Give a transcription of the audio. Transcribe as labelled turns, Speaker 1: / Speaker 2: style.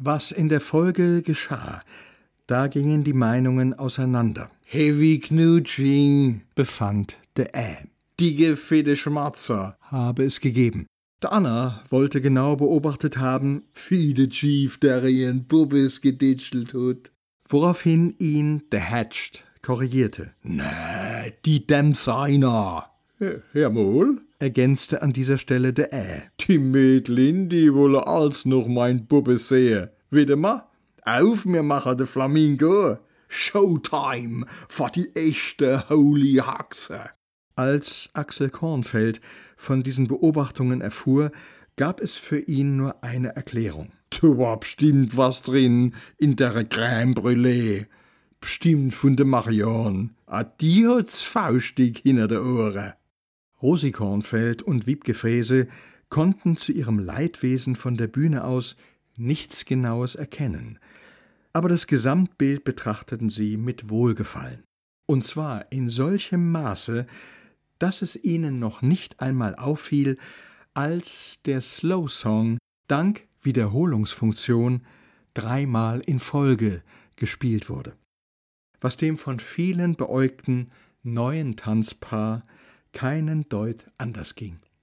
Speaker 1: Was in der Folge geschah, da gingen die Meinungen auseinander.
Speaker 2: Heavy Knutsching,
Speaker 1: befand der Ä.
Speaker 2: Die fette Schmatzer,
Speaker 1: habe es gegeben. Der Anna wollte genau beobachtet haben,
Speaker 2: wie der Chief der ihren Bubis geditschelt hat.
Speaker 1: Woraufhin ihn der Hatched korrigierte.
Speaker 2: Nee, die dem seiner.
Speaker 1: Herr Mohl, ergänzte an dieser Stelle der Ä.
Speaker 2: Die Mädlin, die wolle als noch mein Bubbe sehe. Wieder mal? Auf, mir machen de Flamingo. Showtime für die echte Holy Haxe.
Speaker 1: Als Axel Kornfeld von diesen Beobachtungen erfuhr, gab es für ihn nur eine Erklärung.
Speaker 2: Du war bestimmt was drin in der Crème Brûlée. Bestimmt von der Marion. A die hat's faustig hinter der Ohren.
Speaker 1: Rosi Kornfeld und Wiebke Frese konnten zu ihrem Leidwesen von der Bühne aus nichts Genaues erkennen, aber das Gesamtbild betrachteten sie mit Wohlgefallen. Und zwar in solchem Maße, dass es ihnen noch nicht einmal auffiel, als der Slow Song dank Wiederholungsfunktion dreimal in Folge gespielt wurde, was dem von vielen beäugten neuen Tanzpaar keinen Deut anders ging.